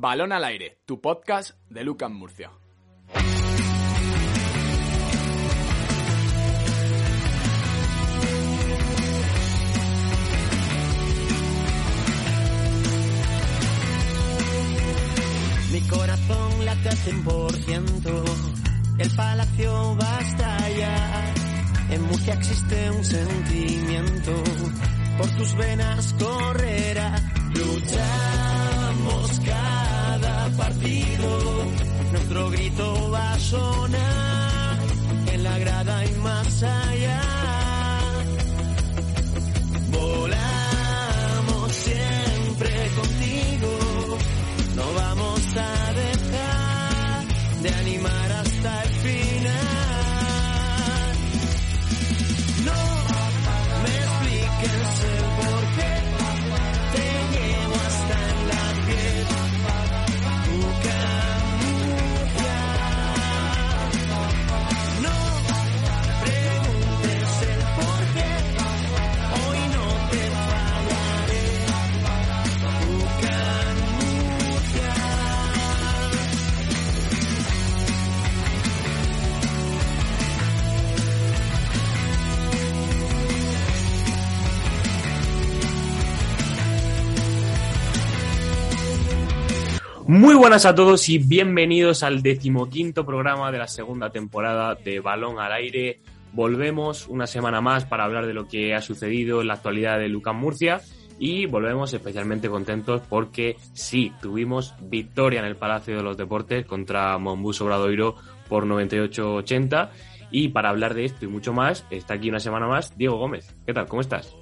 Balón al aire, tu podcast de Lucas Murcia. Mi corazón late al 100%, el palacio va a estallar. En Murcia existe un sentimiento, por tus venas correrá. Cada partido, nuestro grito va a sonar en la grada y más allá. Buenas a todos y bienvenidos al decimoquinto programa de la segunda temporada de Balón al Aire. Volvemos una semana más para hablar de lo que ha sucedido en la actualidad de Lucas Murcia y volvemos especialmente contentos porque sí, tuvimos victoria en el Palacio de los Deportes contra Monbus Obradoiro por 98-80 y para hablar de esto y mucho más está aquí una semana más Diego Gómez. ¿Qué tal? ¿Cómo estás?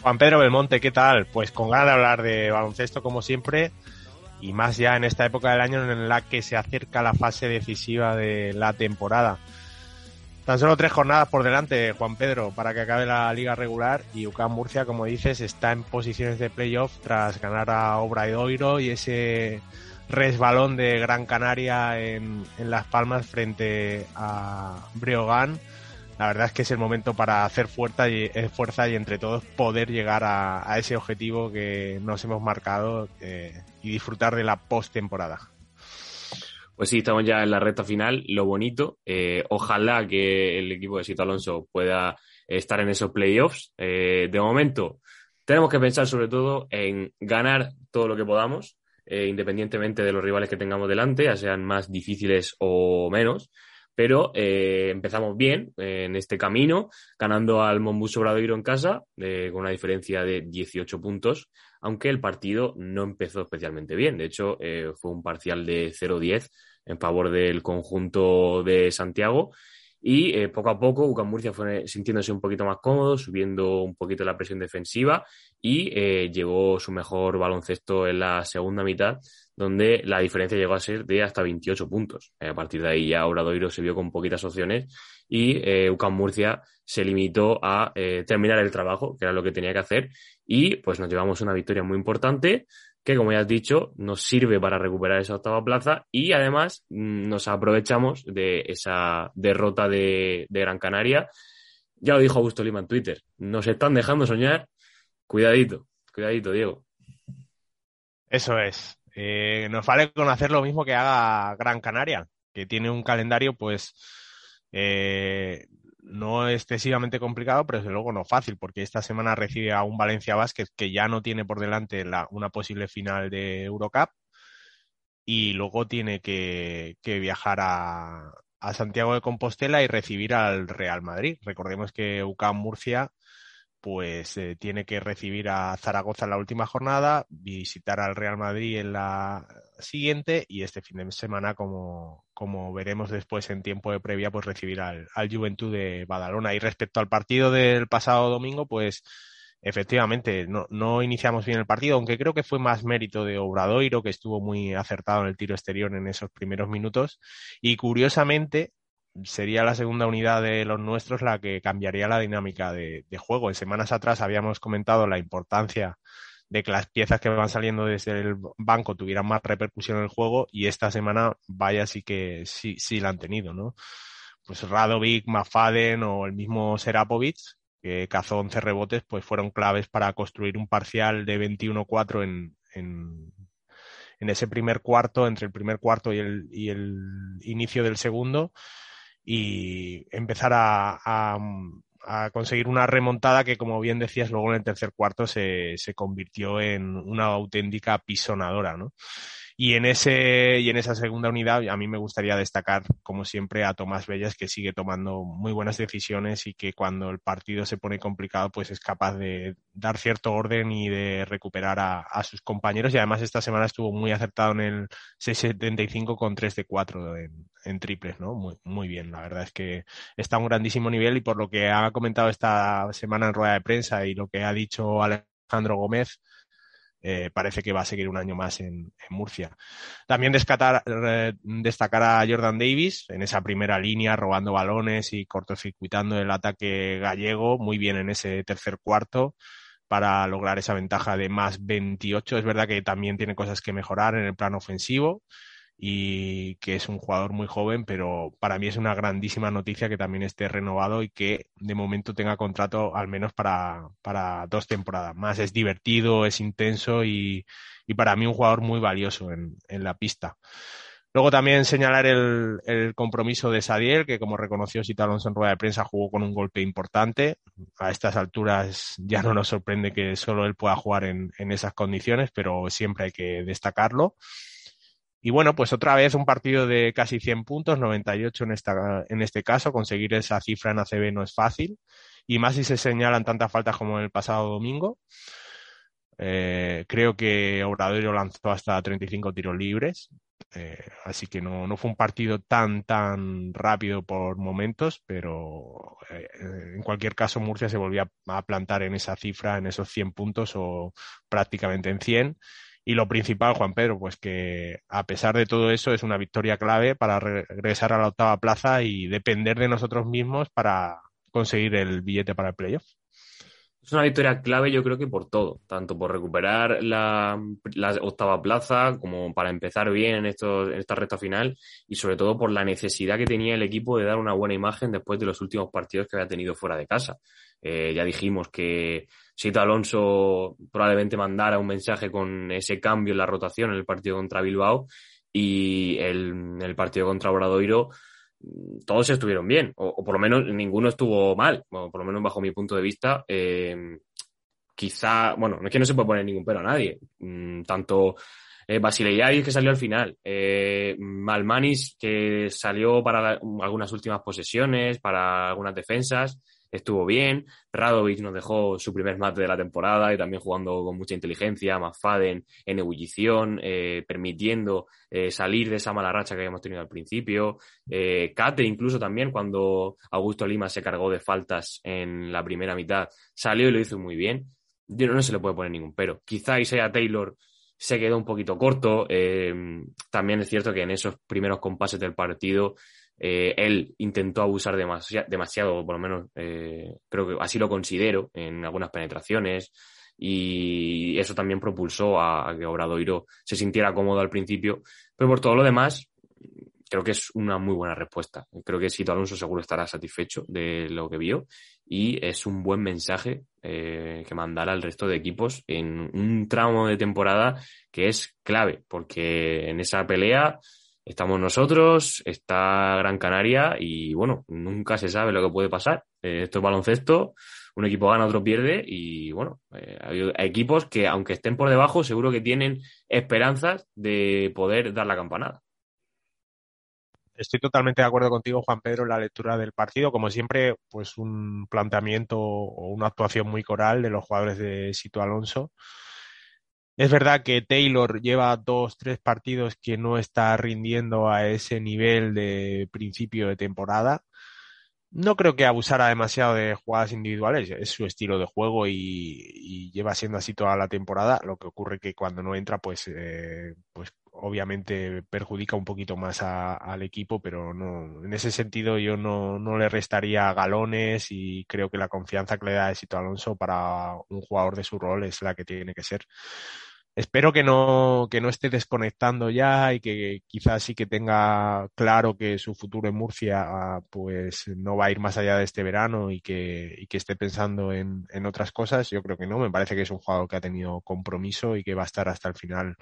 Juan Pedro Belmonte, ¿qué tal? Pues con ganas de hablar de baloncesto como siempre y más ya en esta época del año en la que se acerca la fase decisiva de la temporada. Tan solo tres jornadas por delante, Juan Pedro, para que acabe la liga regular y UCAM Murcia, como dices, está en posiciones de playoff tras ganar a Obradoiro y ese resbalón de Gran Canaria en, en Las Palmas frente a Breogán. La verdad es que es el momento para hacer fuerza y, eh, fuerza y entre todos poder llegar a, ese objetivo que nos hemos marcado eh, y disfrutar de la postemporada. Pues sí, estamos ya en la recta final. Lo bonito, eh, ojalá que el equipo de Sito Alonso pueda estar en esos playoffs. Eh, de momento, tenemos que pensar sobre todo en ganar todo lo que podamos, independientemente de los rivales que tengamos delante, ya sean más difíciles o menos. Pero eh, empezamos bien eh, en este camino, ganando al Monbus Obradoiro en casa, eh, con una diferencia de 18 puntos, aunque el partido no empezó especialmente bien. De hecho, eh, fue un parcial de 0-10 en favor del conjunto de Santiago. Y eh, poco a poco UCAM Murcia fue sintiéndose un poquito más cómodo, subiendo un poquito la presión defensiva y eh, llegó su mejor baloncesto en la segunda mitad, donde la diferencia llegó a ser de hasta 28 puntos. Eh, a partir de ahí ya Obradoiro se vio con poquitas opciones y eh, UCAM Murcia se limitó a eh, terminar el trabajo, que era lo que tenía que hacer, y pues nos llevamos una victoria muy importante que, como ya has dicho, nos sirve para recuperar esa octava plaza y además mm, nos aprovechamos de esa derrota de, de Gran Canaria. Ya lo dijo Augusto Lima en Twitter, nos están dejando soñar. Cuidadito, cuidadito, Diego. Eso es. Eh, nos vale con hacer lo mismo que haga Gran Canaria, que tiene un calendario, pues, eh, no excesivamente complicado, pero desde luego no fácil, porque esta semana recibe a un Valencia Vázquez que ya no tiene por delante la, una posible final de Eurocup y luego tiene que, que viajar a, a Santiago de Compostela y recibir al Real Madrid. Recordemos que UCAM Murcia pues eh, tiene que recibir a Zaragoza en la última jornada, visitar al Real Madrid en la siguiente y este fin de semana, como, como veremos después en tiempo de previa, pues recibir al, Juventud de Badalona. Y respecto al partido del pasado domingo, pues efectivamente no, no, iniciamos bien el partido, aunque creo que fue más mérito de Obradoiro, que estuvo muy acertado en el tiro exterior en esos primeros minutos. Y curiosamente, sería la segunda unidad de los nuestros la que cambiaría la dinámica de, juego. En semanas atrás habíamos comentado la importancia de que las piezas que van saliendo desde el banco tuvieran más repercusión en el juego y esta semana vaya sí que sí, sí la han tenido, ¿no? Pues Radovic, Mafaden o el mismo Serapovic, que cazó 11 rebotes, pues fueron claves para construir un parcial de 21-4 en, en, en, ese primer cuarto, entre el primer cuarto y el, y el inicio del segundo, y empezar a, a, a, conseguir una remontada que, como bien decías, luego en el tercer cuarto se, se convirtió en una auténtica pisonadora, ¿no? Y en, ese, y en esa segunda unidad a mí me gustaría destacar, como siempre, a Tomás Bellas, que sigue tomando muy buenas decisiones y que cuando el partido se pone complicado, pues es capaz de dar cierto orden y de recuperar a, a sus compañeros. Y además esta semana estuvo muy acertado en el 6.75 con 3 de 4 en, en triples, ¿no? Muy, muy bien. La verdad es que está a un grandísimo nivel y por lo que ha comentado esta semana en rueda de prensa y lo que ha dicho Alejandro Gómez, eh, parece que va a seguir un año más en, Murcia. También eh, destacar, a Jordan Davis en esa primera línea, robando balones y cortocircuitando el ataque gallego, muy bien en ese tercer cuarto para lograr esa ventaja de más 28. Es verdad que también tiene cosas que mejorar en el plano ofensivo y que es un jugador muy joven, pero para mí es una grandísima noticia que también esté renovado y que de momento tenga contrato al menos para, para dos temporadas más. Es divertido, es intenso y, y para mí un jugador muy valioso en, en la pista. Luego también señalar el, el, compromiso de Sadiel, que como reconoció Alonso en rueda de prensa, jugó con un golpe importante. A estas alturas ya no nos sorprende que solo él pueda jugar en, en esas condiciones, pero siempre hay que destacarlo. Y bueno, pues otra vez un partido de casi 100 puntos, 98 en, esta, en este caso. Conseguir esa cifra en ACB no es fácil. Y más si se señalan tantas faltas como el pasado domingo. Eh, creo que Obradoiro lanzó hasta 35 tiros libres. Eh, así que no, no, fue un partido tan, tan rápido por momentos, pero eh, en cualquier caso Murcia se volvió a, a plantar en esa cifra, en esos 100 puntos o prácticamente en 100 y lo principal, Juan Pedro, pues que a pesar de todo eso es una victoria clave para regresar a la octava plaza y depender de nosotros mismos para conseguir el billete para el playoff. Es una victoria clave, yo creo que por todo, tanto por recuperar la, octava plaza como para empezar bien en esta recta final y sobre todo por la necesidad que tenía el equipo de dar una buena imagen después de los últimos partidos que había tenido fuera de casa. Eh, ya dijimos que Sito Alonso probablemente mandara un mensaje con ese cambio en la rotación en el partido contra Bilbao y el, partido contra Obradoiro todos estuvieron bien, o, por lo menos ninguno estuvo mal, por lo menos bajo mi punto de vista. Eh, quizá, bueno, no es que no se puede poner ningún pero a nadie. Mm, tanto eh, que salió al final, eh, Malmanis que salió para algunas últimas posesiones, para algunas defensas, estuvo bien. Radovic nos dejó su primer mate de la temporada y también jugando con mucha inteligencia. Mafaden en ebullición, eh, permitiendo eh, salir de esa mala racha que habíamos tenido al principio. Eh, Cate incluso también cuando Augusto Lima se cargó de faltas en la primera mitad, salió y lo hizo muy bien. Yo no, no se le puede poner ningún pero. Quizá Isaiah Taylor se quedó un poquito corto. Eh, también es cierto que en esos primeros compases del partido eh, él intentó abusar demasiado, por lo menos eh, creo que así lo considero en algunas penetraciones y eso también propulsó a, que Obradoiro se sintiera cómodo al principio, pero por todo lo demás creo que es una muy buena respuesta. Creo que Sito Alonso seguro estará satisfecho de lo que vio y es un buen mensaje eh, que mandará al resto de equipos en un tramo de temporada que es clave, porque en esa pelea estamos nosotros, está Gran Canaria y bueno, nunca se sabe lo que puede pasar. Eh, esto es baloncesto, un equipo gana, otro pierde y bueno, eh, hay, equipos que aunque estén por debajo seguro que tienen esperanzas de poder dar la campanada. Estoy totalmente de acuerdo contigo, Juan Pedro, en la lectura del partido. Como siempre, pues un planteamiento o una actuación muy coral de los jugadores de Sito Alonso Es verdad que Taylor lleva dos, tres partidos que no está rindiendo a ese nivel de principio de temporada. No creo que abusara demasiado de jugadas individuales, es su estilo de juego y, lleva siendo así toda la temporada. Lo que ocurre que cuando no entra, pues, eh, pues obviamente perjudica un poquito más al equipo, pero no, en ese sentido yo no, no, le restaría galones y creo que la confianza que le da Esito Alonso para un jugador de su rol es la que tiene que ser. Espero que no, que no esté desconectando ya y que quizás sí que tenga claro que su futuro en Murcia pues no va a ir más allá de este verano y que, que esté pensando en, en otras cosas. Yo creo que no, me parece que es un jugador que ha tenido compromiso y que va a estar hasta el final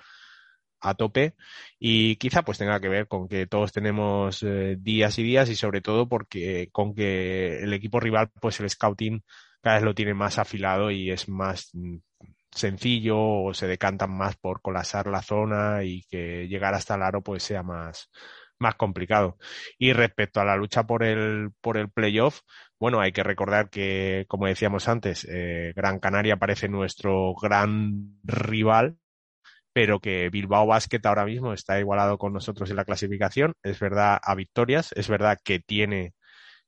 a tope y quizá pues tenga que ver con que todos tenemos eh, días y días y sobre todo porque con que el equipo rival pues el scouting cada vez lo tiene más afilado y es más sencillo o se decantan más por colapsar la zona y que llegar hasta el aro pues sea más más complicado. Y respecto a la lucha por el, por el playoff, bueno, hay que recordar que, como decíamos antes, eh, Gran Canaria parece nuestro gran rival pero que Bilbao Basket ahora mismo está igualado con nosotros en la clasificación. Es verdad a victorias, es verdad que tiene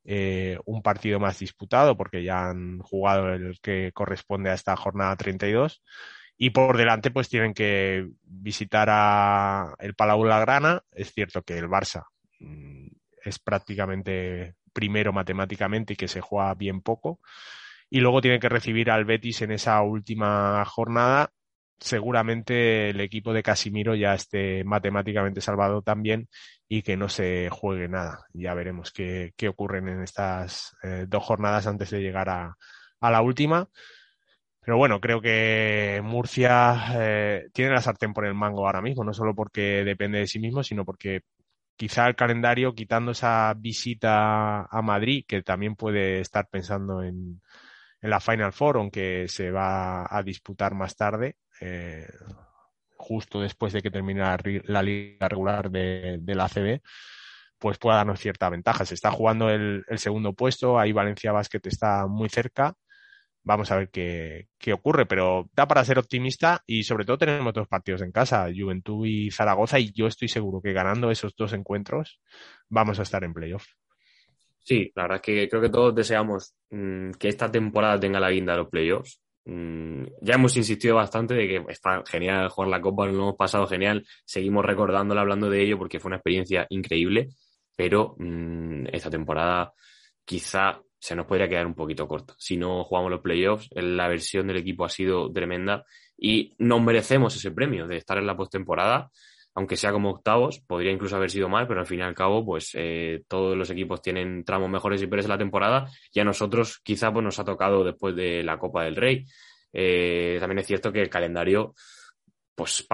eh, un partido más disputado porque ya han jugado el que corresponde a esta jornada 32 y por delante pues tienen que visitar a el Palau Grana. Es cierto que el Barça mm, es prácticamente primero matemáticamente y que se juega bien poco. Y luego tienen que recibir al Betis en esa última jornada seguramente el equipo de Casimiro ya esté matemáticamente salvado también y que no se juegue nada. Ya veremos qué, qué ocurren en estas eh, dos jornadas antes de llegar a, a, la última. Pero bueno, creo que Murcia eh, tiene la sartén por el mango ahora mismo, no solo porque depende de sí mismo, sino porque quizá el calendario, quitando esa visita a Madrid, que también puede estar pensando en, en la Final Four, aunque se va a disputar más tarde, eh, justo después de que termine la, liga regular de, la ACB, pues pueda darnos cierta ventaja. Se está jugando el, segundo puesto, ahí Valencia Basket está muy cerca. Vamos a ver qué, qué, ocurre, pero da para ser optimista y sobre todo tenemos dos partidos en casa, Juventud y Zaragoza, y yo estoy seguro que ganando esos dos encuentros vamos a estar en playoff. Sí, la verdad es que creo que todos deseamos mm, que esta temporada tenga la guinda de los playoffs. Mm, ya hemos insistido bastante de que está genial jugar la Copa, lo hemos pasado genial, seguimos recordándola, hablando de ello porque fue una experiencia increíble, pero mm, esta temporada quizá se nos podría quedar un poquito corta. Si no jugamos los playoffs, la versión del equipo ha sido tremenda y nos merecemos ese premio de estar en la postemporada aunque sea como octavos, podría incluso haber sido mal, pero al fin y al cabo, pues eh, todos los equipos tienen tramos mejores y peores en la temporada y a nosotros quizá pues, nos ha tocado después de la Copa del Rey. Eh, también es cierto que el calendario, pues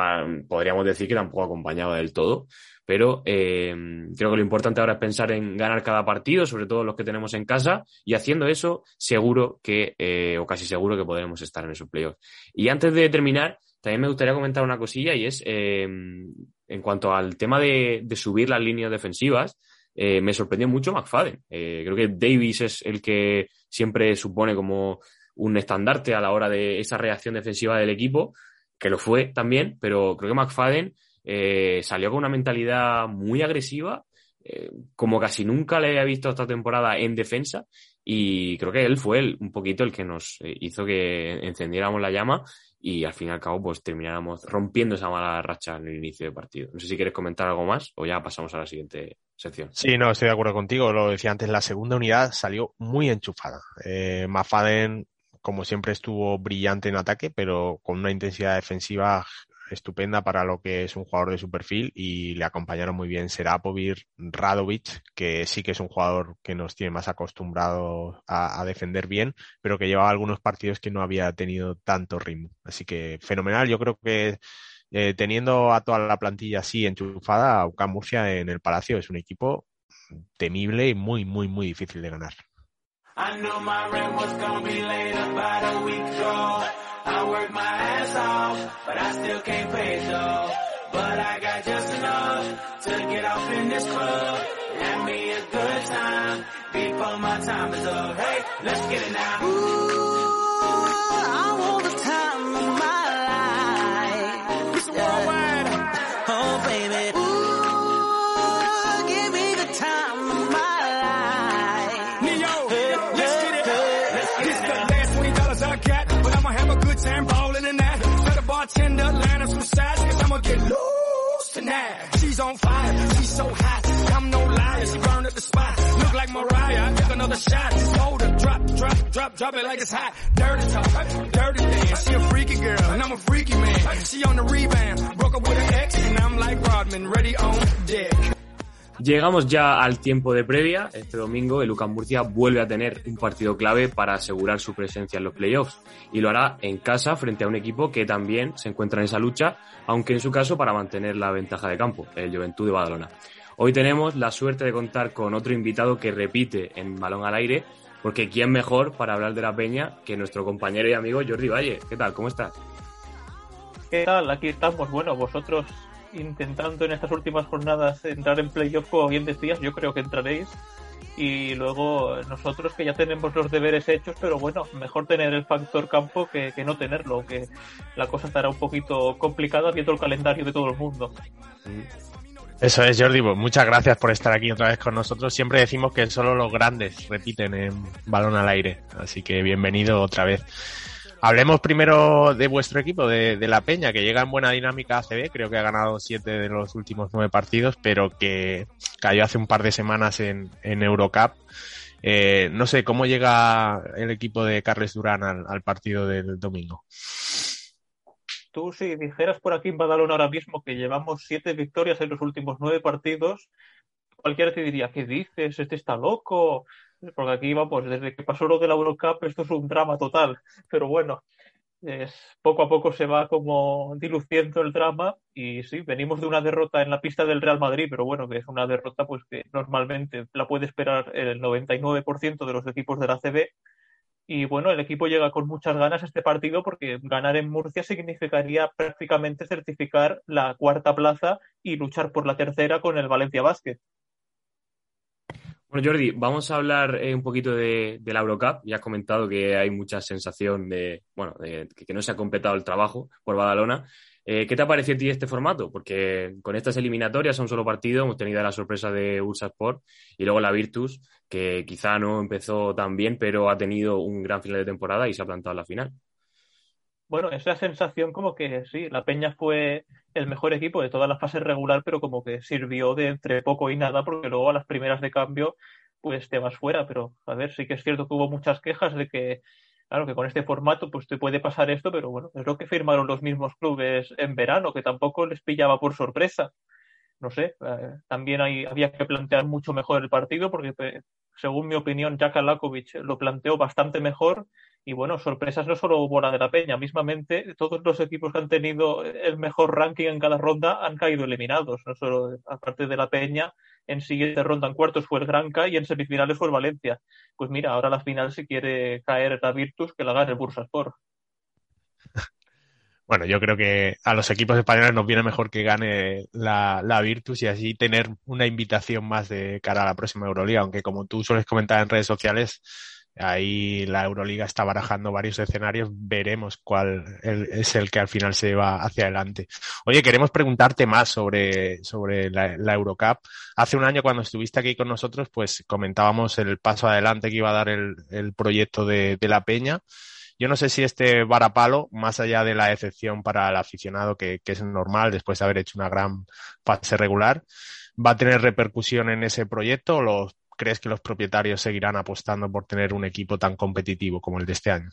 podríamos decir que tampoco acompañaba del todo, pero eh, creo que lo importante ahora es pensar en ganar cada partido, sobre todo los que tenemos en casa, y haciendo eso, seguro que, o casi seguro que podremos estar en esos playoffs. Y antes de terminar, también me gustaría comentar una cosilla y es em, en cuanto al tema de, subir las líneas defensivas, eh, me sorprendió mucho McFadden. Eh, creo que Davis es el que siempre supone como un estandarte a la hora de esa reacción defensiva del equipo, que lo fue también, pero creo que McFadden eh, salió con una mentalidad muy agresiva, como casi nunca le había visto esta temporada en defensa, y creo que él fue un poquito el que nos hizo que encendiéramos la llama y al fin y al cabo pues termináramos rompiendo esa mala racha en el inicio del partido. No sé si quieres comentar algo más o ya pasamos a la siguiente sección. Sí, no, estoy de acuerdo contigo. Lo decía antes, la segunda unidad salió muy enchufada. Eh, Mafaden, como siempre, estuvo brillante en ataque, pero con una intensidad defensiva estupenda para lo que es un jugador de su perfil y le acompañaron muy bien Serapovic, Radovic, que sí que es un jugador que nos tiene más acostumbrado a, defender bien, pero que llevaba algunos partidos que no había tenido tanto ritmo. Así que fenomenal, yo creo que eh, teniendo a toda la plantilla así enchufada, UCAM Murcia en el Palacio es un equipo temible y muy, muy, muy difícil de ganar. Work my ass off, but I still can't pay it though. But I got just enough to get off in this club. Have me a good time before my time is up. Hey, let's get it now. Ooh, tonight. She's on fire, she's so hot. I'm no liar, she burned at the spot. Look like Mariah, I took another shot. Hold her, drop, drop, drop, drop it like it's hot. Dirty talk, dirty dance. She a freaky girl, and I'm a freaky man. She on the rebound, broke up with an ex, and I'm like Rodman, ready on deck. Llegamos ya al tiempo de previa. Este domingo el UCAM Murcia vuelve a tener un partido clave para asegurar su presencia en los playoffs y lo hará en casa frente a un equipo que también se encuentra en esa lucha, aunque en su caso para mantener la ventaja de campo, el Juventud de Badalona. Hoy tenemos la suerte de contar con otro invitado que repite en Balón al Aire, porque quién mejor para hablar de la peña que nuestro compañero y amigo Jordi Valle. ¿Qué tal? ¿Cómo estás? ¿Qué tal? Aquí estamos. Bueno, vosotros intentando en estas últimas jornadas entrar en playoff, como bien decías, yo creo que entraréis. Y luego nosotros que ya tenemos los deberes hechos, pero bueno, mejor tener el factor campo que, que no tenerlo, que la cosa estará un poquito complicada viendo el calendario de todo el mundo. Eso es, Jordi. Pues muchas gracias por estar aquí otra vez con nosotros. Siempre decimos que solo los grandes repiten en balón al aire. Así que bienvenido otra vez. Hablemos primero de vuestro equipo, de, la Peña, que llega en buena dinámica ACB, creo que ha ganado siete de los últimos nueve partidos, pero que cayó hace un par de semanas en, en Eurocup. Eh, no sé, ¿cómo llega el equipo de Carles Durán al, al, partido del domingo? Tú si dijeras por aquí en Badalona ahora mismo que llevamos siete victorias en los últimos nueve partidos, cualquiera te diría, ¿qué dices? Este está loco, porque aquí vamos, desde que pasó lo de la Eurocup, esto es un drama total. Pero bueno, es, poco a poco se va como diluciendo el drama y sí, venimos de una derrota en la pista del Real Madrid, pero bueno, que es una derrota pues que normalmente la puede esperar el 99% de los equipos de la CB. Y bueno, el equipo llega con muchas ganas a este partido porque ganar en Murcia significaría prácticamente certificar la cuarta plaza y luchar por la tercera con el Valencia Basket. Bueno, Jordi, vamos a hablar eh, un poquito de, la Eurocup. Ya has comentado que hay mucha sensación de, bueno, de que no se ha completado el trabajo por Badalona. Eh, ¿Qué te ha parecido a ti este formato? Porque con estas eliminatorias a un solo partido hemos tenido la sorpresa de Ursa Sport y luego la Virtus, que quizá no empezó tan bien, pero ha tenido un gran final de temporada y se ha plantado la final. Bueno, esa sensación como que sí, la Peña fue el mejor equipo de toda la fase regular, pero como que sirvió de entre poco y nada, porque luego a las primeras de cambio, pues te vas fuera. Pero a ver, sí que es cierto que hubo muchas quejas de que, claro, que con este formato, pues te puede pasar esto, pero bueno, es lo que firmaron los mismos clubes en verano, que tampoco les pillaba por sorpresa. No sé, eh, también había que plantear mucho mejor el partido, porque según mi opinión, Jack Alakovic lo planteó bastante mejor y bueno, sorpresas no solo hubo la de la Peña, mismamente todos los equipos que han tenido el mejor ranking en cada ronda han caído eliminados, no solo aparte de la Peña, en siguiente ronda en cuartos fue el Granca y en semifinales fue el Valencia. Pues mira, ahora la final si quiere caer la Virtus que la gane el Bursaspor. Bueno, yo creo que a los equipos españoles nos viene mejor que gane la, la, Virtus y así tener una invitación más de cara a la próxima Euroliga, aunque como tú sueles comentar en redes sociales, Ahí la Euroliga está barajando varios escenarios, veremos cuál es el que al final se va hacia adelante. Oye, queremos preguntarte más sobre, sobre la, Eurocup. Hace un año cuando estuviste aquí con nosotros, pues comentábamos el paso adelante que iba a dar el, el proyecto de, de, la Peña. Yo no sé si este varapalo, más allá de la excepción para el aficionado, que, que es normal después de haber hecho una gran fase regular, va a tener repercusión en ese proyecto o los crees que los propietarios seguirán apostando por tener un equipo tan competitivo como el de este año?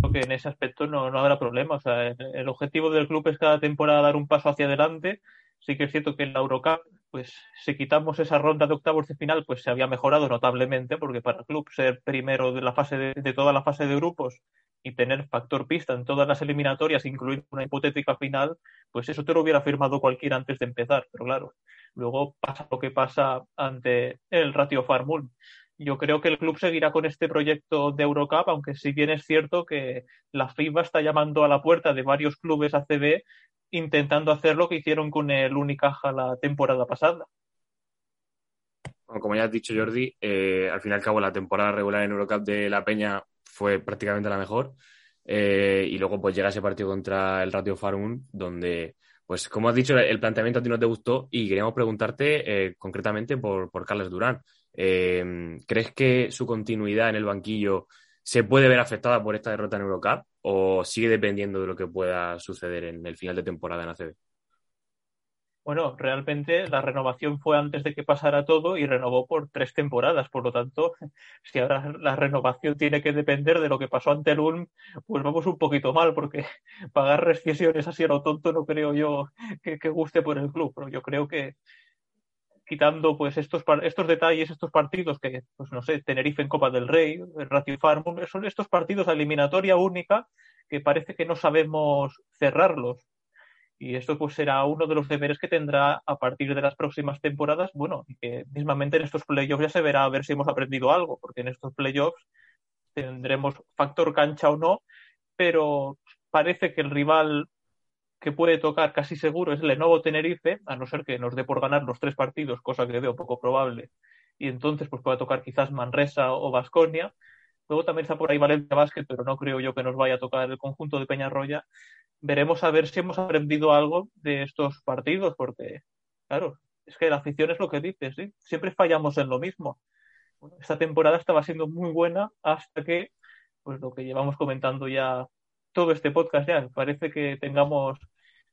Creo que en ese aspecto no, no habrá problema. O sea, el, objetivo del club es cada temporada dar un paso hacia adelante. Sí que es cierto que en la Eurocup, pues si quitamos esa ronda de octavos de final, pues se había mejorado notablemente, porque para el club ser primero de la fase de, de toda la fase de grupos y tener factor pista en todas las eliminatorias, incluir una hipotética final, pues eso te lo hubiera firmado cualquiera antes de empezar. Pero claro, luego pasa lo que pasa ante el Ratio Farmul. Yo creo que el club seguirá con este proyecto de Eurocup, aunque si bien es cierto que la FIBA está llamando a la puerta de varios clubes ACB intentando hacer lo que hicieron con el Unicaja la temporada pasada. Como ya has dicho Jordi, eh, al fin y al cabo la temporada regular en Eurocup de La Peña fue prácticamente la mejor. Eh, y luego pues llega ese partido contra el Ratio Farmul, donde pues como has dicho, el planteamiento a ti no te gustó y queríamos preguntarte eh, concretamente por, por Carlos Durán. Eh, ¿Crees que su continuidad en el banquillo ¿se puede ver afectada por esta derrota en Eurocup o sigue dependiendo de lo que pueda suceder en el final de temporada en ACB? Bueno, realmente la renovación fue antes de que pasara todo y renovó por tres temporadas. Por lo tanto, si ahora la renovación tiene que depender de lo que pasó ante el Ulm, pues vamos un poquito mal, porque pagar rescisiones así a lo tonto no creo yo que, guste por el club. Pero yo creo que quitando pues estos, estos detalles, estos partidos que, pues no sé, Tenerife en Copa del Rey, Farm, son estos partidos a eliminatoria única que parece que no sabemos cerrarlos y esto pues será uno de los deberes que tendrá a partir de las próximas temporadas. Bueno, que mismamente en estos playoffs ya se verá a ver si hemos aprendido algo, porque en estos playoffs tendremos factor cancha o no, pero parece que el rival que puede tocar casi seguro es Lenovo Tenerife, a no ser que nos dé por ganar los tres partidos, cosa que veo poco probable, y entonces pues pueda tocar quizás Manresa o Vasconia. Luego también está por ahí Valencia Basket, pero no creo yo que nos vaya a tocar el conjunto de Peñarroya veremos a ver si hemos aprendido algo de estos partidos, porque, claro, es que la afición es lo que dice, ¿sí? Siempre fallamos en lo mismo. esta temporada estaba siendo muy buena hasta que, pues lo que llevamos comentando ya todo este podcast ya, parece que tengamos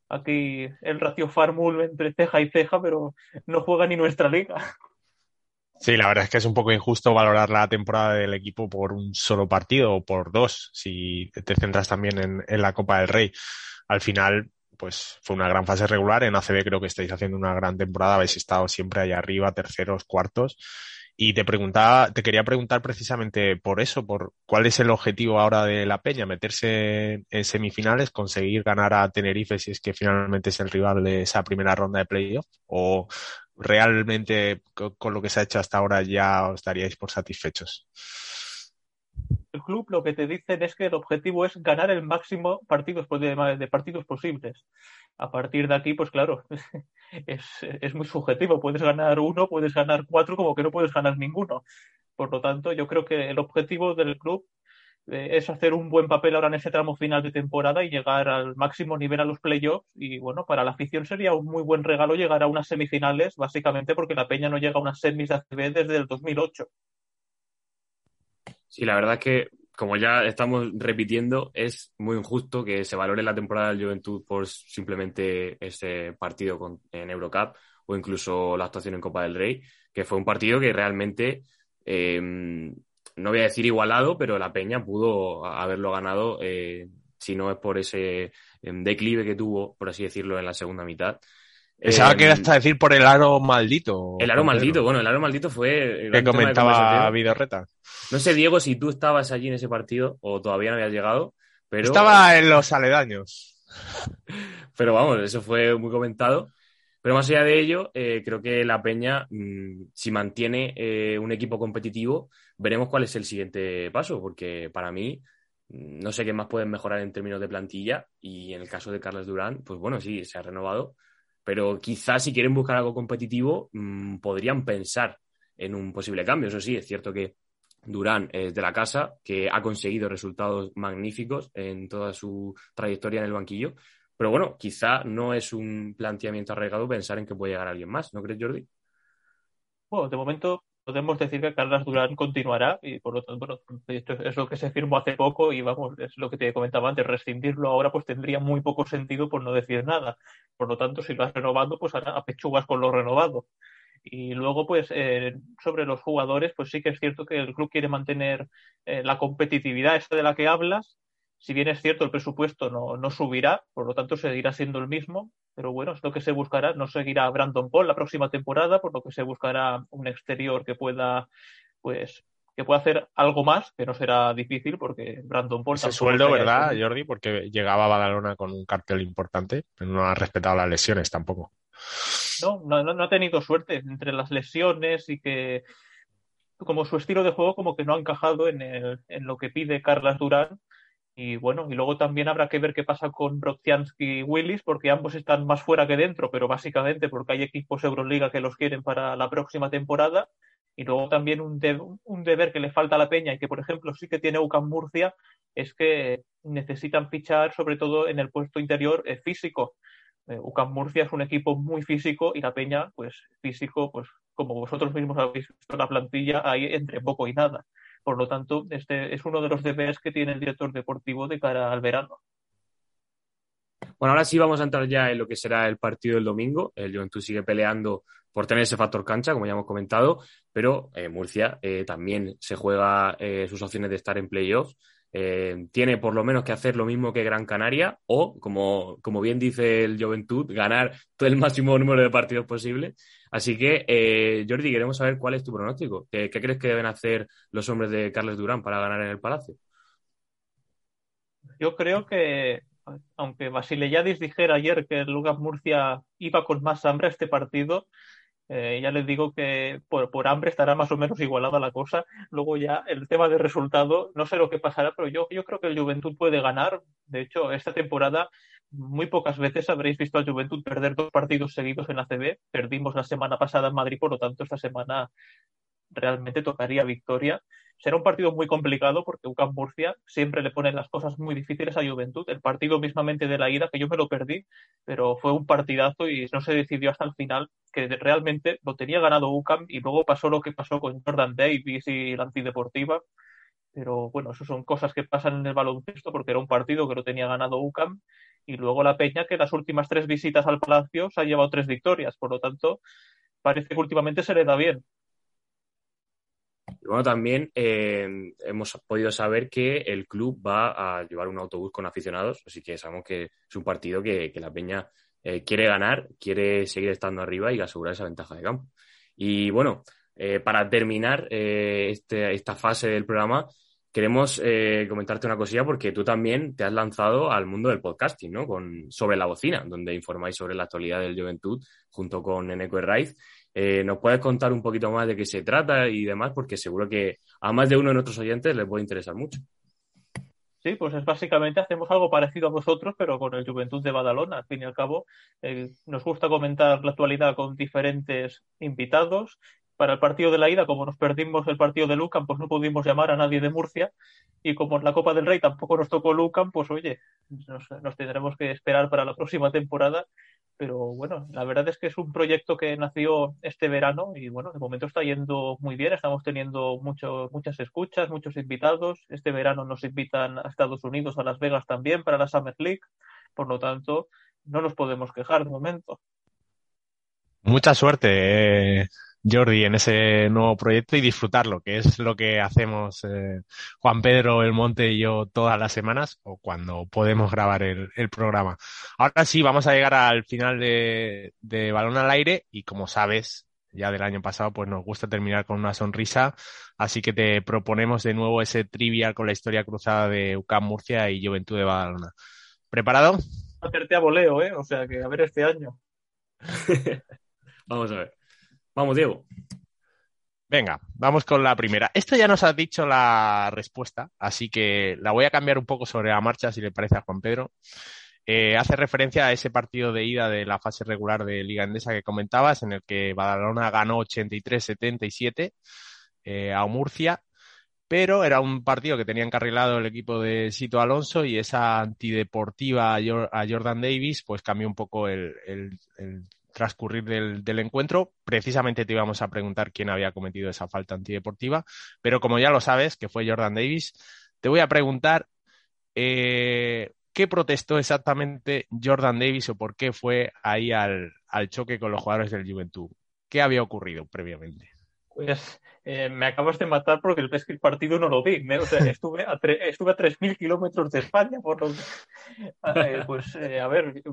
aquí el ratio Farmul entre ceja y ceja, pero no juega ni nuestra liga. Sí, la verdad es que es un poco injusto valorar la temporada del equipo por un solo partido o por dos, si te centras también en, la Copa del Rey. Al final, pues fue una gran fase regular. En ACB creo que estáis haciendo una gran temporada, habéis estado siempre allá arriba, terceros, cuartos. Y te preguntaba, te quería preguntar precisamente por eso, por cuál es el objetivo ahora de la Peña, meterse en semifinales, conseguir ganar a Tenerife si es que finalmente es el rival de esa primera ronda de playoff, o realmente con lo que se ha hecho hasta ahora ya os daríais por satisfechos? El club lo que te dicen es que el objetivo es ganar el máximo partidos de, partidos posibles. A partir de aquí, pues claro, es, es muy subjetivo. Puedes ganar uno, puedes ganar cuatro, como que no puedes ganar ninguno. Por lo tanto, yo creo que el objetivo del club eh, es hacer un buen papel ahora en ese tramo final de temporada y llegar al máximo nivel a los playoffs. Y bueno, para la afición sería un muy buen regalo llegar a unas semifinales, básicamente porque la Peña no llega a unas semis de ACB desde el 2008. Sí, la verdad es que, como ya estamos repitiendo, es muy injusto que se valore la temporada del Juventud por simplemente ese partido en Eurocup o incluso la actuación en Copa del Rey, que fue un partido que realmente eh, no voy a decir igualado, pero la Peña pudo haberlo ganado eh, si no es por ese em, declive que tuvo, por así decirlo, en la segunda mitad. Pensaba que era em, hasta decir por el aro maldito. El aro maldito, bueno, el aro maldito fue. Que comentaba Vidorreta. No sé, Diego, si tú estabas allí en ese partido o todavía no habías llegado, pero. Estaba en los aledaños. pero vamos, eso fue muy comentado. Pero más allá de ello, eh, creo que la Peña, mm, si mantiene eh, un equipo competitivo, veremos cuál es el siguiente paso, porque para mí mm, no sé qué más pueden mejorar en términos de plantilla y en el caso de Carlos Durán, pues bueno, sí, se ha renovado, pero quizás si quieren buscar algo competitivo, mm, podrían pensar en un posible cambio. Eso sí, es cierto que Durán es de la casa, que ha conseguido resultados magníficos en toda su trayectoria en el banquillo, pero bueno, quizá no es un planteamiento arraigado pensar en que puede llegar alguien más, ¿no crees, Jordi? Bueno, de momento podemos decir que Carlos Durán continuará y por lo tanto, bueno, esto es lo que se firmó hace poco y vamos, es lo que te comentaba antes, rescindirlo ahora pues tendría muy poco sentido por no decir nada. Por lo tanto, si lo has renovado, pues ahora apechugas con lo renovado. Y luego, pues, eh, sobre los jugadores, pues sí que es cierto que el club quiere mantener eh, la competitividad esta de la que hablas, si bien es cierto, el presupuesto no, no, subirá, por lo tanto seguirá siendo el mismo, pero bueno, es lo que se buscará. No seguirá Brandon Paul la próxima temporada, por lo que se buscará un exterior que pueda, pues, que pueda hacer algo más, que no será difícil, porque Brandon Paul. Ese sueldo, ¿verdad, Jordi? Porque llegaba a Badalona con un cartel importante, pero no ha respetado las lesiones tampoco. No, no, no ha tenido suerte entre las lesiones y que como su estilo de juego como que no ha encajado en, el, en lo que pide Carlas Durán y bueno, y luego también habrá que ver qué pasa con Brodzianski y Willis, porque ambos están más fuera que dentro, pero básicamente porque hay equipos Euroliga que los quieren para la próxima temporada. Y luego también un, un deber que le falta a la Peña y que, por ejemplo, sí que tiene UCAM Murcia, es que necesitan fichar, sobre todo en el puesto interior eh, físico. Eh, UCAM Murcia es un equipo muy físico y la Peña, pues físico, pues como vosotros mismos habéis visto la plantilla, hay entre poco y nada. Por lo tanto, este es uno de los deberes que tiene el director deportivo de cara al verano. Bueno, ahora sí vamos a entrar ya en lo que será el partido del domingo. El Juventud sigue peleando por tener ese factor cancha, como ya hemos comentado, pero eh, Murcia eh, también se juega eh, sus opciones de estar en playoffs. Tiene por lo menos que hacer lo mismo que Gran Canaria o, como, como bien dice el Juventud, ganar todo el máximo número de partidos posible. Así que, Jordi, queremos saber cuál es tu pronóstico. ¿Qué, ¿Qué, crees que deben hacer los hombres de Carles Durán para ganar en el Palacio? Yo creo que aunque Basileyadis dijera ayer que Lucas Murcia iba con más hambre a este partido, eh, ya les digo que por, por, hambre estará más o menos igualada la cosa. Luego ya el tema de resultado, no sé lo que pasará, pero yo, yo creo que el Juventud puede ganar. De hecho, esta temporada muy pocas veces habréis visto al Juventud perder dos partidos seguidos en ACB. Perdimos la semana pasada en Madrid, por lo tanto, esta semana realmente tocaría victoria. Será un partido muy complicado porque UCAM Murcia siempre le pone las cosas muy difíciles a Juventud. El partido mismamente de la ida, que yo me lo perdí, pero fue un partidazo y no se decidió hasta el final que realmente lo tenía ganado UCAM y luego pasó lo que pasó con Jordan Davis y la antideportiva. Pero bueno, eso son cosas que pasan en el baloncesto porque era un partido que lo tenía ganado UCAM y luego la Peña que las últimas tres visitas al Palacio se ha llevado tres victorias. Por lo tanto, parece que últimamente se le da bien. Y bueno, también eh, hemos podido saber que el club va a llevar un autobús con aficionados, así que sabemos que es un partido que, la Peña eh, quiere ganar, quiere seguir estando arriba y asegurar esa ventaja de campo. Y bueno, eh, para terminar este, esta fase del programa, queremos comentarte una cosilla porque tú también te has lanzado al mundo del podcasting, ¿no? Con, sobre la bocina, donde informáis sobre la actualidad del Juventud junto con Eneco Raiz. Eh, ¿Nos puedes contar un poquito más de qué se trata y demás? Porque seguro que a más de uno de nuestros oyentes les puede interesar mucho. Sí, pues es básicamente hacemos algo parecido a vosotros, pero con el Juventud de Badalona. Al fin y al cabo, eh, nos gusta comentar la actualidad con diferentes invitados. Para el partido de la ida, como nos perdimos el partido de Lucan, pues no pudimos llamar a nadie de Murcia. Y como en la Copa del Rey tampoco nos tocó Lucan, pues oye, nos tendremos que esperar para la próxima temporada pero bueno, la verdad es que es un proyecto que nació este verano y bueno, de momento está yendo muy bien, estamos teniendo mucho, muchas escuchas, muchos invitados, este verano nos invitan a Estados Unidos, a Las Vegas también para la Summer League, por lo tanto, no nos podemos quejar de momento. Mucha suerte, eh, Jordi, en ese nuevo proyecto y disfrutarlo, que es lo que hacemos eh, Juan Pedro El Monte y yo todas las semanas o cuando podemos grabar el, programa. Ahora sí, vamos a llegar al final de, de, Balón al Aire y como sabes, ya del año pasado, pues nos gusta terminar con una sonrisa, así que te proponemos de nuevo ese trivial con la historia cruzada de UCAM Murcia y Juventud de Badalona. ¿Preparado? Hacerte a voleo, ¿eh? O sea que a ver este año. vamos a ver. Vamos, Diego. Venga, vamos con la primera. Esto ya nos ha dicho la respuesta, así que la voy a cambiar un poco sobre la marcha, si le parece a Juan Pedro. Eh, hace referencia a ese partido de ida de la fase regular de Liga Endesa que comentabas, en el que Badalona ganó 83-77 eh, a Murcia, pero era un partido que tenía encarrilado el equipo de Sito Alonso y esa antideportiva a Jordan Davis pues cambió un poco el, el transcurrir del, encuentro. Precisamente te íbamos a preguntar quién había cometido esa falta antideportiva, pero como ya lo sabes, que fue Jordan Davis, te voy a preguntar eh, qué protestó exactamente Jordan Davis o por qué fue ahí al, al choque con los jugadores del Juventud. ¿Qué había ocurrido previamente? Pues eh, me acabas de matar porque el, el partido no lo vi. estuve a, estuve a 3.000 kilómetros de España. Por lo eh, pues, eh, a ver,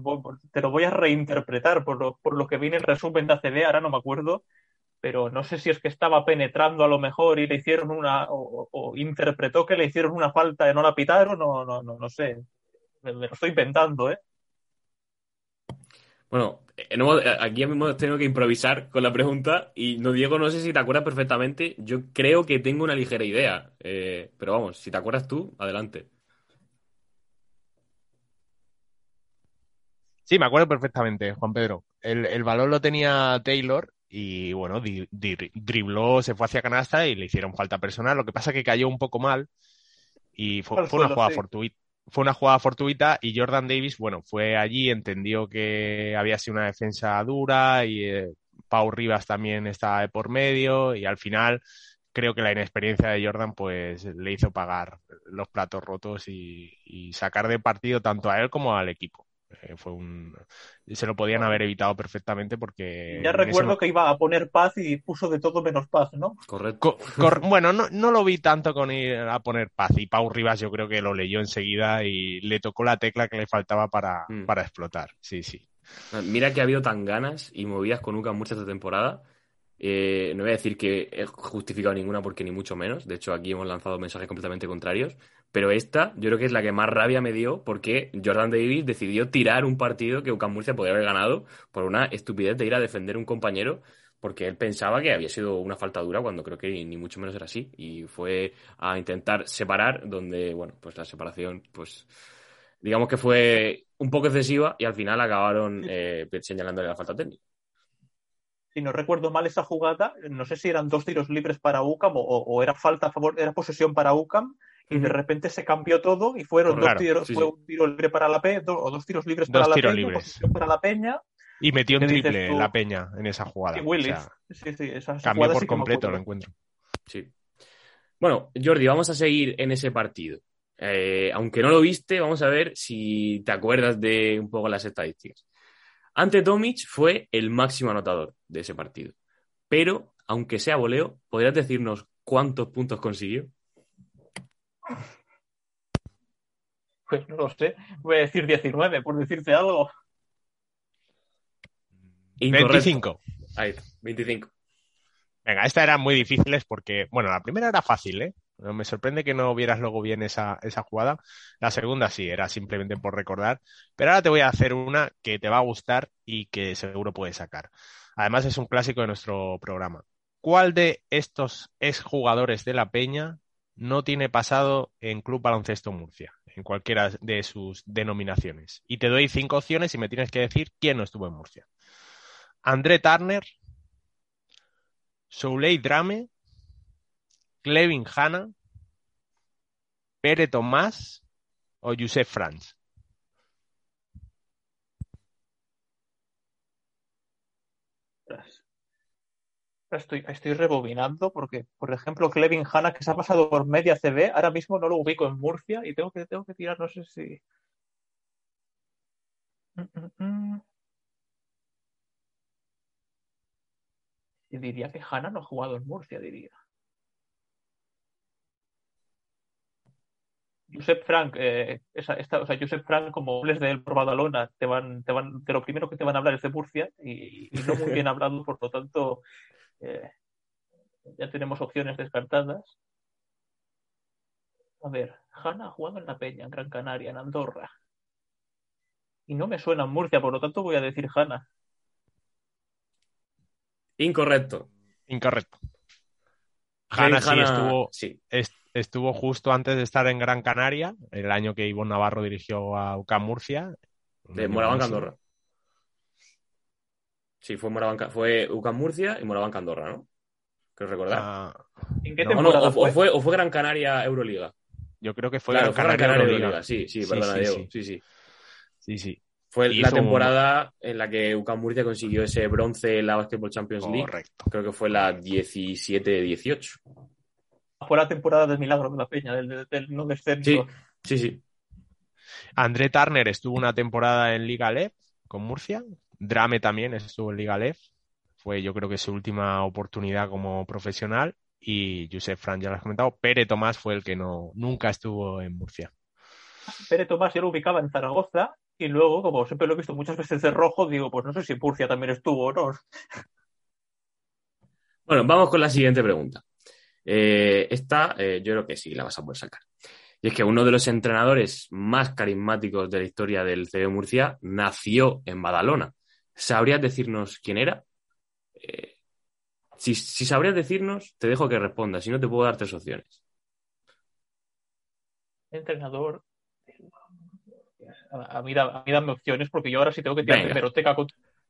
te lo voy a reinterpretar por lo, por lo que vi en el resumen de ACB, ahora no me acuerdo, pero no sé si es que estaba penetrando a lo mejor y le hicieron una, o, interpretó que le hicieron una falta y no la pitaron, o no, no, no sé. Me, me lo estoy inventando, ¿eh? Bueno, eh, aquí hemos tenido que improvisar con la pregunta y no, Diego, no sé si te acuerdas perfectamente. Yo creo que tengo una ligera idea, eh, pero vamos, si te acuerdas tú, adelante. Sí, me acuerdo perfectamente, Juan Pedro. El, balón lo tenía Taylor y bueno, dribló, se fue hacia canasta y le hicieron falta personal. Lo que pasa es que cayó un poco mal y fue, una jugada fortuita fue una jugada fortuita y Jordan Davis, bueno, fue allí, entendió que había sido una defensa dura y eh, Pau Rivas también estaba de por medio y al final creo que la inexperiencia de Jordan pues le hizo pagar los platos rotos y, y sacar de partido tanto a él como al equipo. Eh, fue un se lo podían haber evitado perfectamente porque Ya recuerdo ese- que iba a poner paz y puso de todo menos paz, ¿no? Correcto. Co- cor- bueno, no, no lo vi tanto con ir a poner paz y Pau Rivas yo creo que lo leyó enseguida y le tocó la tecla que le faltaba para, Mm. para explotar. Sí, sí. Mira que ha habido tan ganas y movidas con Uca muchas esta temporada. Eh, no voy a decir que he justificado ninguna porque ni mucho menos. De hecho, aquí hemos lanzado mensajes completamente contrarios. Pero esta, yo creo que es la que más rabia me dio porque Jordan Davis decidió tirar un partido que UCAM Murcia podría haber ganado por una estupidez de ir a defender a un compañero porque él pensaba que había sido una falta dura cuando creo que ni mucho menos era así. Y fue a intentar separar donde, bueno, pues la separación, pues digamos que fue un poco excesiva y al final acabaron eh, señalándole la falta técnica. Si no recuerdo mal esa jugada, no sé si eran dos tiros libres para UCAM o, o era falta a favor, era posesión para UCAM y de repente se cambió todo y fueron Claro, dos tiros, sí, fue sí. un tiro libre para la P, do- o dos tiros libres Dos para la Peña, libres. posesión para la Peña Y metió un ¿Qué dices triple tú? la peña en esa jugada. y Willis. O sea, sí, sí, cambió por sí completo el encuentro. Sí. Bueno, Jordi, vamos a seguir en ese partido. Eh, aunque no lo viste, vamos a ver si te acuerdas de un poco las estadísticas. Ante Tomic fue el máximo anotador de ese partido. Pero, aunque sea voleo, ¿podrías decirnos cuántos puntos consiguió? Pues no lo sé, voy a decir 19 por decirte algo. Incorrecto. 25. Ahí está, 25. Venga, estas eran muy difíciles porque, bueno, la primera era fácil, ¿eh? No Me sorprende que no vieras luego bien esa, esa jugada. La segunda sí, era simplemente por recordar. Pero ahora te voy a hacer una que te va a gustar y que seguro puedes sacar. Además es un clásico de nuestro programa. ¿Cuál de estos exjugadores de la Peña no tiene pasado en Club Baloncesto Murcia? En cualquiera de sus denominaciones. Y te doy cinco opciones y me tienes que decir quién no estuvo en Murcia. André Turner, Souley Drame, Clevin Hanna, Pere Tomás o Josep Franz. Estoy, estoy rebobinando porque, por ejemplo, Clevin Hanna, que se ha pasado por media CB, ahora mismo no lo ubico en Murcia y tengo que, tengo que tirar, no sé si. Mm, mm, mm. Diría que Hanna no ha jugado en Murcia, diría. Josep Frank, eh, esa, esta, o sea, Josep Frank, como hables de él por Badalona, te van, te van, de lo primero que te van a hablar es de Murcia y, y no muy bien hablado, por lo tanto, eh, ya tenemos opciones descartadas. A ver, Hanna ha jugado en La Peña, en Gran Canaria, en Andorra. Y no me suena en Murcia, por lo tanto voy a decir Hanna. Incorrecto. Incorrecto. Hanna sí Hanna- estuvo, Sí, est- estuvo justo antes de estar en Gran Canaria, el año que Ivonne Navarro dirigió a UCAM Murcia. de Morabanca Andorra. Sí, fue Morabanca, fue UCAM Murcia y Morabanca Andorra, ¿no? Creo recordar. Ah, ¿En qué No, o, no, temporada o- o fue? fue, o fue Gran Canaria Euroliga. yo creo que fue claro, Gran fue Gran Canaria, Canaria Euroliga. Euroliga. Sí, sí, Sí, perdona, sí, Diego. sí. Sí, sí. Sí, sí. Fue Y la un- temporada en la que UCAM Murcia consiguió ese bronce en la Basketball Champions League. Correcto. Creo que fue la 17-18. Fue la temporada del milagro de La Peña, del, del- del no descenso. Sí, sí, sí. André Turner estuvo una temporada en Liga LEF con Murcia. Drame también estuvo en Liga LEF. Fue yo creo que su última oportunidad como profesional. Y Josep Fran ya lo has comentado. Pere Tomás fue el que no, nunca estuvo en Murcia. Pere Tomás yo lo ubicaba en Zaragoza y luego, como siempre lo he visto muchas veces de rojo, digo, pues no sé si en Murcia también estuvo o no. Bueno, vamos con la siguiente pregunta. Eh, esta eh, yo creo que sí la vas a poder sacar. Y es que uno de los entrenadores más carismáticos de la historia del CB Murcia nació en Badalona. ¿Sabrías decirnos quién era? Eh, si, si sabrías decirnos, te dejo que respondas. Si no, te puedo dar tres opciones. Entrenador. A, a mí, a mí dame opciones porque yo ahora sí tengo que tirar hemeroteca con,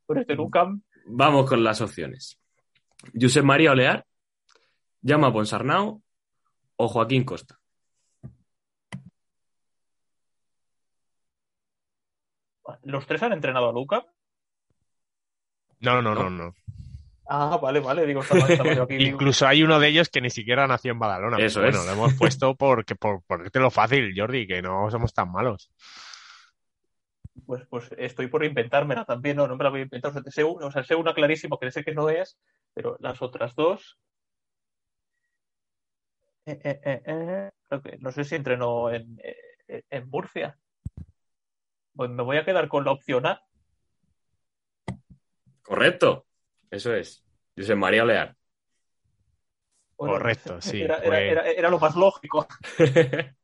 con este Lucam. Vamos con las opciones. Josep María Olear, Llama Ponsarnau o Joaquín Costa. ¿Los tres han entrenado a Lucam? No, no, no, No. no. Ah, vale, vale, digo, estaba, estaba yo aquí. digo, Incluso hay uno de ellos que ni siquiera nació en Badalona. Eso bueno, es. lo hemos puesto porque, por ponértelo fácil, Jordi, que no somos tan malos. Pues, pues estoy por inventármela también, no, no me la voy a inventar. O sea, sé, una- o sea, sé una clarísimo que sé que no es, pero las otras dos. Eh, eh, eh, eh, creo que, no sé si entrenó en, eh, en Murcia. Pues me voy a quedar con la opción A. Correcto. Eso es. José María Olear. Bueno, Correcto, sí, Era, era- fue- era- era lo más lógico.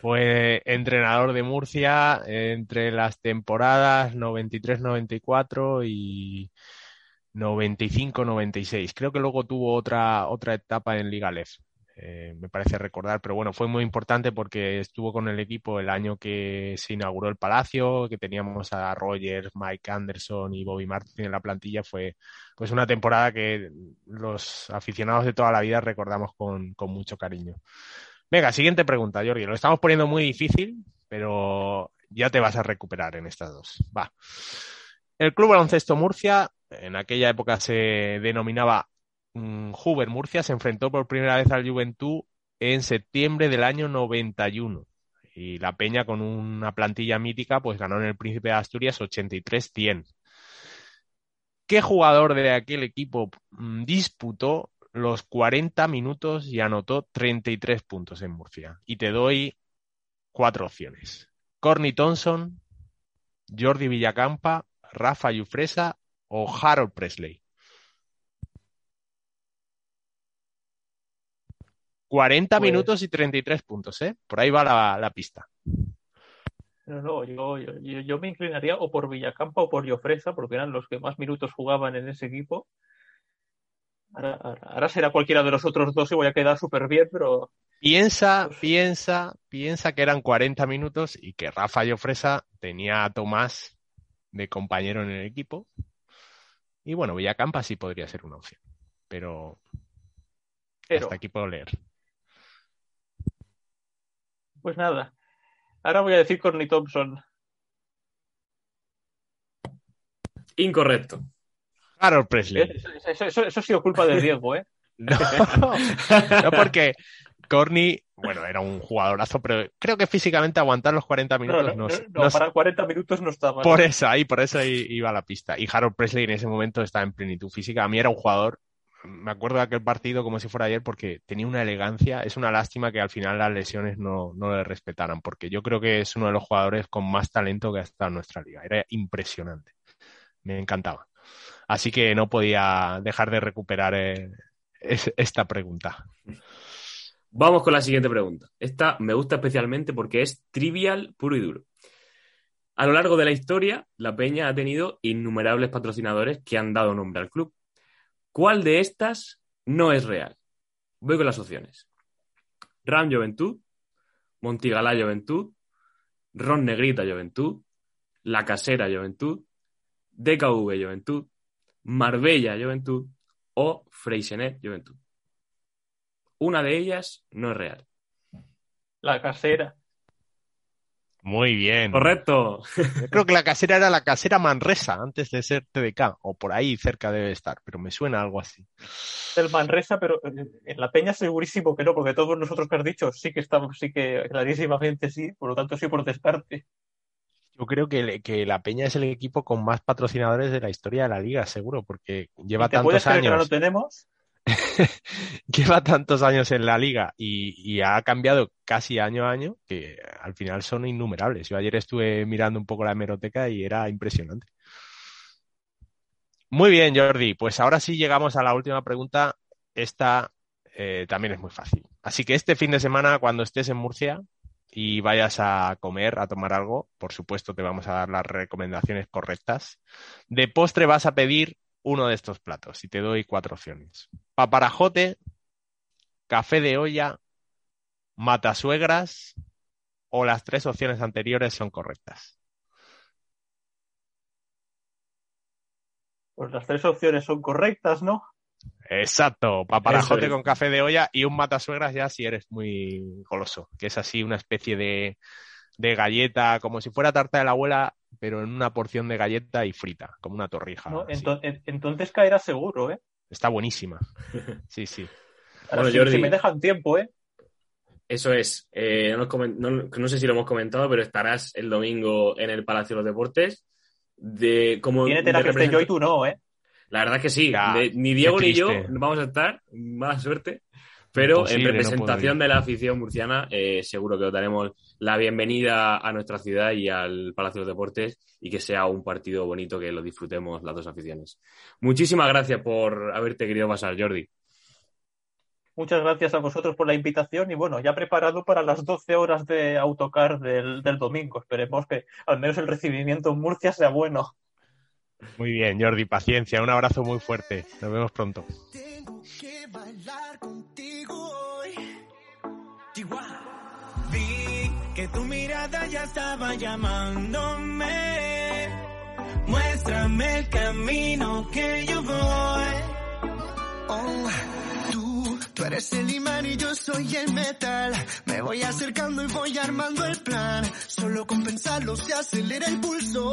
Fue entrenador de Murcia entre las temporadas 93-94 y 95-96. Creo que luego tuvo otra, otra etapa en Liga Lef, eh, me parece recordar, pero bueno, fue muy importante porque estuvo con el equipo el año que se inauguró el Palacio, que teníamos a Rogers, Mike Anderson y Bobby Martin en la plantilla. Fue pues una temporada que los aficionados de toda la vida recordamos con, con mucho cariño. Venga, siguiente pregunta, Jordi. Lo estamos poniendo muy difícil, pero ya te vas a recuperar en estas dos. Va. El Club Baloncesto Murcia, en aquella época se denominaba mm, Hoover Murcia, se enfrentó por primera vez al Juventud en septiembre del año 91. Y la Peña, con una plantilla mítica, pues ganó en el Príncipe de Asturias 83-100. ¿Qué jugador de aquel equipo mm, disputó los 40 minutos y anotó 33 puntos en Murcia? Y te doy cuatro opciones. Corny Thompson, Jordi Villacampa, Rafa Yufresa o Harold Presley. 40 Pues- minutos y 33 puntos, ¿eh? Por ahí va la, la pista. No, no, yo, yo, yo- yo me inclinaría o por Villacampa o por Llofresa, porque eran los que más minutos jugaban en ese equipo. Ahora, ahora- ahora será cualquiera de los otros dos y voy a quedar súper bien, pero Piensa, Pues- piensa, piensa que eran 40 minutos y que Rafa Llofresa tenía a Tomás de compañero en el equipo. Y bueno, Villacampa sí podría ser una opción. Pero pero hasta aquí puedo leer. Pues nada. Ahora voy a decir Corny Thompson. Incorrecto. Harold Presley. Eso, eso- eso- eso ha sido culpa de Diego, ¿eh? No, no porque Corny, bueno, era un jugadorazo, pero creo que físicamente aguantar los 40 No, minutos no, no, no, para 40 minutos no estaba. Por eso, ahí, por eso ahí iba la pista. Y Harold Presley en ese momento estaba en plenitud física. A mí era un jugador, me acuerdo de aquel partido como si fuera ayer, porque tenía una elegancia. Es una lástima que al final las lesiones no, no le respetaran, porque yo creo que es uno de los jugadores con más talento que ha estado en nuestra liga. Era impresionante. Me encantaba. Así que no podía dejar de recuperar eh, es- esta pregunta. Vamos con la siguiente pregunta. Esta me gusta especialmente porque es trivial puro y duro. A lo largo de la historia, la Peña ha tenido innumerables patrocinadores que han dado nombre al club. ¿Cuál de estas no es real? Voy con las opciones. Ram Juventud, Montigalá Juventud, Ron Negrita Juventud, La Casera Juventud, DKV Juventud, Marbella Juventud o Freixenet Juventud. Una de ellas no es real. La casera. Muy bien. Correcto. Yo creo que la casera era la casera Manresa antes de ser TDK, o por ahí cerca debe estar, pero me suena algo así. Del Manresa, pero eh, en la Peña segurísimo que no, porque todos nosotros que has dicho sí que estamos, sí que clarísimamente sí, por lo tanto sí por descarte. Yo creo que, que la Peña es el equipo con más patrocinadores de la historia de la liga, seguro, porque lleva ¿Y ¿Te puedes tantos creer que no lo tenemos? lleva tantos años en la liga y, ha cambiado casi año a año que al final son innumerables. Yo ayer estuve mirando un poco la hemeroteca y era impresionante. Muy bien, Jordi. Pues ahora sí llegamos a la última pregunta. Esta eh, también es muy fácil. Así que este fin de semana, cuando estés en Murcia y vayas a comer, a tomar algo, por supuesto te vamos a dar las recomendaciones correctas. De postre vas a pedir uno de estos platos y te doy cuatro opciones. Paparajote, café de olla, matasuegras o las tres opciones anteriores son correctas. Pues las tres opciones son correctas, ¿no? Exacto, paparajote es. con café de olla y un matasuegras ya si eres muy goloso, que es así una especie de, de galleta, como si fuera tarta de la abuela, pero en una porción de galleta y frita, como una torrija. ¿no? así. Ento- en- entonces caerá seguro, ¿eh? Está buenísima. Sí, sí. Ahora, Bueno, si- Jordi. si me dejan tiempo, ¿eh? Eso es. Eh, no, sé si lo hemos comentado, pero estarás el domingo en el Palacio de los Deportes. De, como Tiene de tela que esté yo y tú no, ¿eh? La verdad es que sí. Ya, De- ni Diego ni yo vamos a estar. Mala suerte. Pero en representación de la afición murciana, eh, seguro que os daremos la bienvenida a nuestra ciudad y al Palacio de los Deportes y que sea un partido bonito que lo disfrutemos las dos aficiones. Muchísimas gracias por haberte querido pasar, Jordi. Muchas gracias a vosotros por la invitación y bueno, ya preparado para las 12 horas de autocar del, del domingo. Esperemos que al menos el recibimiento en Murcia sea bueno. Muy bien, Jordi, paciencia. Un abrazo muy fuerte. Nos vemos pronto. Tengo que bailar contigo hoy. Vi que tu mirada ya estaba llamándome. Muéstrame el camino que yo voy. Oh, tú, tú eres el imán y yo soy el metal. Me voy acercando y voy armando el plan. Solo con pensarlo se acelera el pulso.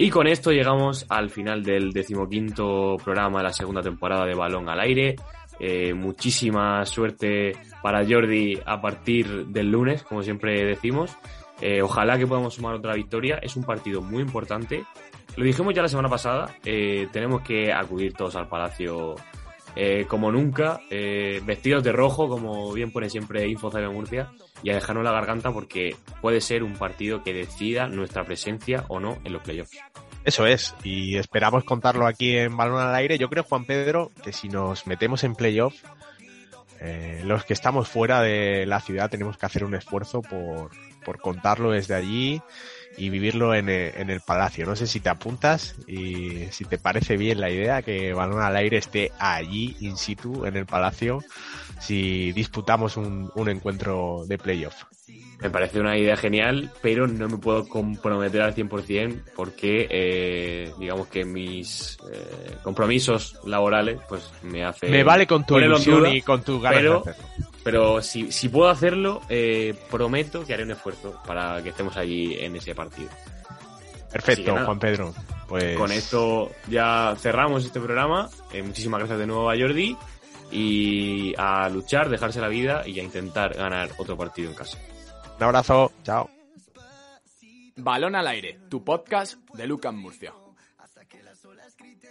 Y con esto llegamos al final del decimoquinto programa de la segunda temporada de Balón al Aire. Eh, muchísima suerte para Jordi a partir del lunes, como siempre decimos. Eh, ojalá que podamos sumar otra victoria. Es un partido muy importante. Lo dijimos ya la semana pasada. eh, tenemos que acudir todos al Palacio eh, como nunca, eh, vestidos de rojo, como bien pone siempre Info CB Murcia, y a dejarnos la garganta porque puede ser un partido que decida nuestra presencia o no en los playoffs. Eso es, y esperamos contarlo aquí en Balón al Aire. Yo creo, Juan Pedro, que si nos metemos en playoff, eh, los que estamos fuera de la ciudad tenemos que hacer un esfuerzo por, por contarlo desde allí y vivirlo en el, en el palacio. No sé si te apuntas y si te parece bien la idea que Balón al Aire esté allí, in situ, en el palacio, si disputamos un, un encuentro de playoff. Me parece una idea genial, pero no me puedo comprometer al 100% porque eh, digamos que mis eh, compromisos laborales pues me hacen... Me vale con tu ilusión duda, y con tu ganas pero- de hacerlo. Pero si, si puedo hacerlo, eh, prometo que haré un esfuerzo para que estemos allí en ese partido. Perfecto, nada. Juan Pedro. Pues Con esto ya cerramos este programa. Eh, muchísimas gracias de nuevo a Jordi y a luchar, dejarse la vida y a intentar ganar otro partido en casa. un abrazo, chao. Balón al aire, tu podcast de Lucas Murcia.